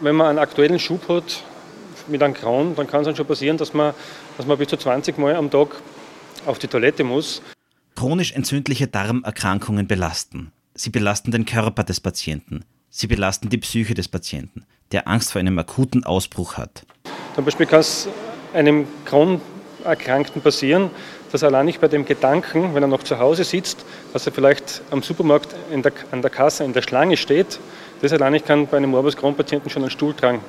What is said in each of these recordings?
wenn man einen aktuellen Schub hat mit einem Grauen, dann kann es dann schon passieren, dass man, dass man bis zu 20 Mal am Tag auf die Toilette muss. Chronisch entzündliche Darmerkrankungen belasten. Sie belasten den Körper des Patienten. Sie belasten die Psyche des Patienten, der Angst vor einem akuten Ausbruch hat. Zum Beispiel kann es einem Crohn-Erkrankten passieren, dass er allein nicht bei dem Gedanken, wenn er noch zu Hause sitzt, dass er vielleicht am Supermarkt der, an der Kasse in der Schlange steht, das allein kann bei einem Morbus Crohn-Patienten schon einen Stuhldrang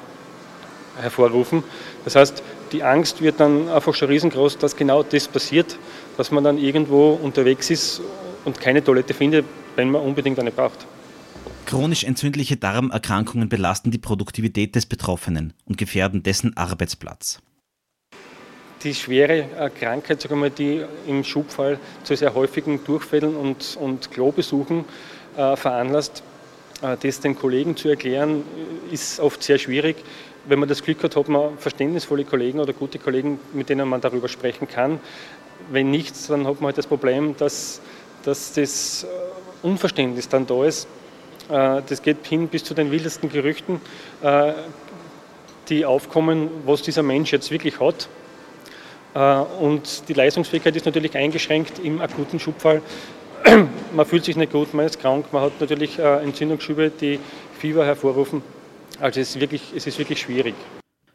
hervorrufen. Das heißt, die Angst wird dann einfach schon riesengroß, dass genau das passiert, dass man dann irgendwo unterwegs ist und keine Toilette findet, wenn man unbedingt eine braucht. Chronisch entzündliche Darmerkrankungen belasten die Produktivität des Betroffenen und gefährden dessen Arbeitsplatz. Die schwere äh, Krankheit, sagen wir, die im Schubfall zu sehr häufigen Durchfällen und, und Klobesuchen äh, veranlasst, das den Kollegen zu erklären, ist oft sehr schwierig. Wenn man das Glück hat, hat man verständnisvolle Kollegen oder gute Kollegen, mit denen man darüber sprechen kann. Wenn nicht, dann hat man halt das Problem, dass, dass das äh, Unverständnis dann da ist äh, das geht hin bis zu den wildesten Gerüchten, äh, die aufkommen, was dieser Mensch jetzt wirklich hat. Äh, und die Leistungsfähigkeit ist natürlich eingeschränkt im akuten Schubfall. Man fühlt sich nicht gut, man ist krank, man hat natürlich Entzündungsschübe, die Fieber hervorrufen. Also es ist wirklich, es ist wirklich schwierig.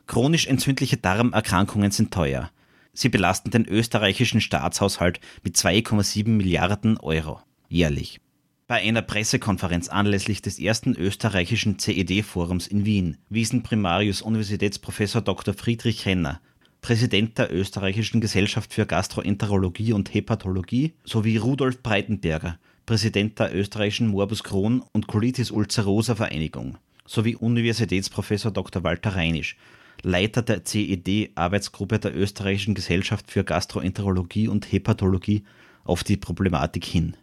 Chronisch entzündliche Darmerkrankungen sind teuer. Sie belasten den österreichischen Staatshaushalt mit 2,7 Milliarden Euro jährlich. Bei einer Pressekonferenz anlässlich des ersten österreichischen CED-Forums in Wien wiesen Primarius Universitätsprofessor Dr. Friedrich Renner, Präsident der österreichischen Gesellschaft für Gastroenterologie und Hepatologie, sowie Rudolf Breitenberger, Präsident der österreichischen Morbus Crohn und Colitis ulcerosa Vereinigung, sowie Universitätsprofessor Dr. Walter Reinisch, Leiter der CED-Arbeitsgruppe der österreichischen Gesellschaft für Gastroenterologie und Hepatologie auf die Problematik hin.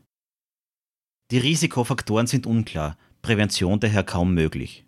Die Risikofaktoren sind unklar, Prävention daher kaum möglich.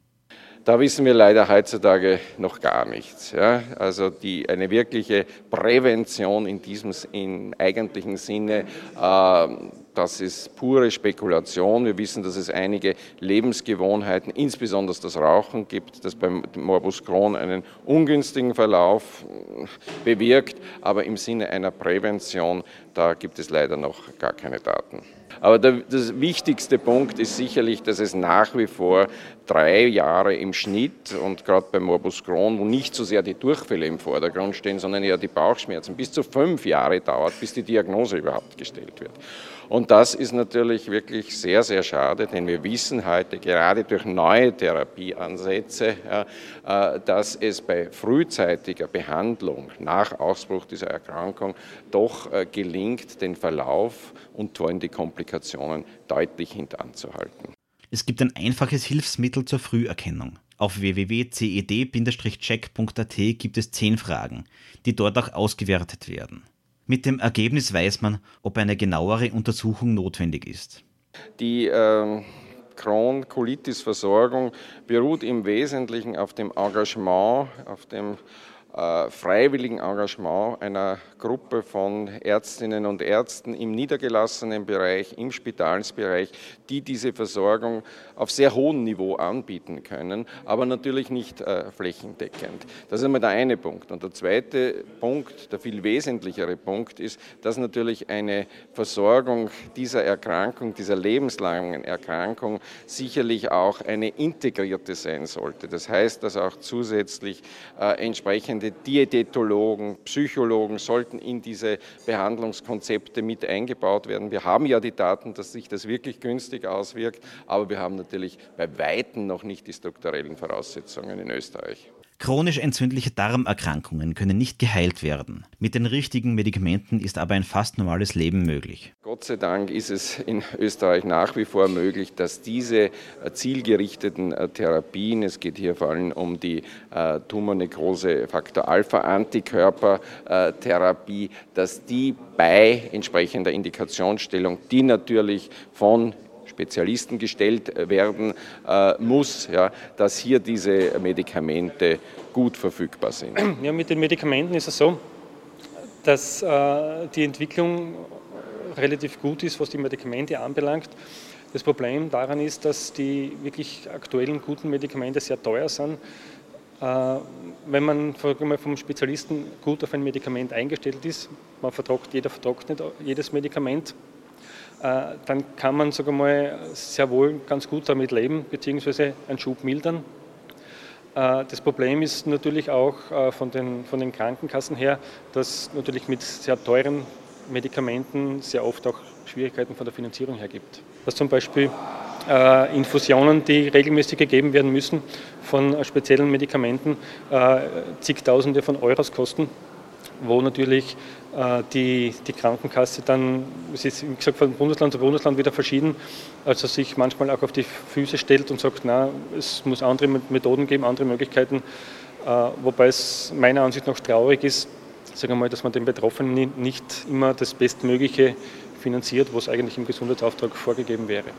Da wissen wir leider heutzutage noch gar nichts. Ja? Also die, eine wirkliche Prävention in diesem im eigentlichen Sinne, äh, das ist pure Spekulation. Wir wissen, dass es einige Lebensgewohnheiten, insbesondere das Rauchen gibt, das beim Morbus Crohn einen ungünstigen Verlauf äh, bewirkt. Aber im Sinne einer Prävention, da gibt es leider noch gar keine Daten. Aber der das wichtigste Punkt ist sicherlich, dass es nach wie vor drei Jahre im Schnitt und gerade beim Morbus Crohn, wo nicht so sehr die Durchfälle im Vordergrund stehen, sondern eher die Bauchschmerzen, bis zu fünf Jahre dauert, bis die Diagnose überhaupt gestellt wird. Und das ist natürlich wirklich sehr, sehr schade, denn wir wissen heute gerade durch neue Therapieansätze, äh, dass es bei frühzeitiger Behandlung nach Ausbruch dieser Erkrankung doch äh, gelingt, den Verlauf und vor allem die Komplikationen deutlich hintanzuhalten. Es gibt ein einfaches Hilfsmittel zur Früherkennung. Auf www.ced-check.at gibt es zehn Fragen, die dort auch ausgewertet werden. Mit dem Ergebnis weiß man, ob eine genauere Untersuchung notwendig ist. Die äh, Crohn-Colitis-Versorgung beruht im Wesentlichen auf dem Engagement, auf dem freiwilligen Engagement einer Gruppe von Ärztinnen und Ärzten im niedergelassenen Bereich, im Spitalsbereich, die diese Versorgung auf sehr hohem Niveau anbieten können, aber natürlich nicht äh, flächendeckend. Das ist einmal der eine Punkt. Und der zweite Punkt, der viel wesentlichere Punkt ist, dass natürlich eine Versorgung dieser Erkrankung, dieser lebenslangen Erkrankung sicherlich auch eine integrierte sein sollte. Das heißt, dass auch zusätzlich äh, entsprechende sogenannte Diätetologen, Psychologen sollten in diese Behandlungskonzepte mit eingebaut werden. Wir haben ja die Daten, dass sich das wirklich günstig auswirkt, aber wir haben natürlich bei Weitem noch nicht die strukturellen Voraussetzungen in Österreich. Chronisch entzündliche Darmerkrankungen können nicht geheilt werden. Mit den richtigen Medikamenten ist aber ein fast normales Leben möglich. Gott sei Dank ist es in Österreich nach wie vor möglich, dass diese äh, zielgerichteten äh, Therapien, es geht hier vor allem um die äh, Tumornekrose Faktor Alpha Antikörpertherapie, dass die bei entsprechender Indikationsstellung, die natürlich von Spezialisten gestellt werden muss, ja, dass hier diese Medikamente gut verfügbar sind. Ja, mit den Medikamenten ist es so, dass äh, die Entwicklung relativ gut ist, was die Medikamente anbelangt. Das Problem daran ist, dass die wirklich aktuellen guten Medikamente sehr teuer sind. Äh, wenn man vom Spezialisten gut auf ein Medikament eingestellt ist, man vertragt, jeder vertragt nicht jedes Medikament, äh, dann kann man sogar mal sehr wohl ganz gut damit leben, beziehungsweise einen Schub mildern. Äh, das Problem ist natürlich auch von den, von den Krankenkassen her, dass natürlich mit sehr teuren Medikamenten sehr oft auch Schwierigkeiten von der Finanzierung her gibt. Dass zum Beispiel äh, Infusionen, die regelmäßig gegeben werden müssen von speziellen Medikamenten, äh, zigtausende von Euros kosten, wo natürlich äh, die, die Krankenkasse dann, es ist wie gesagt von Bundesland zu Bundesland wieder verschieden, also sich manchmal auch auf die Füße stellt und sagt, na, es muss andere Methoden geben, andere Möglichkeiten, äh, wobei es meiner Ansicht nach traurig ist, sagen mal, dass man den Betroffenen nicht immer das Bestmögliche finanziert, was eigentlich im Gesundheitsauftrag vorgegeben wäre.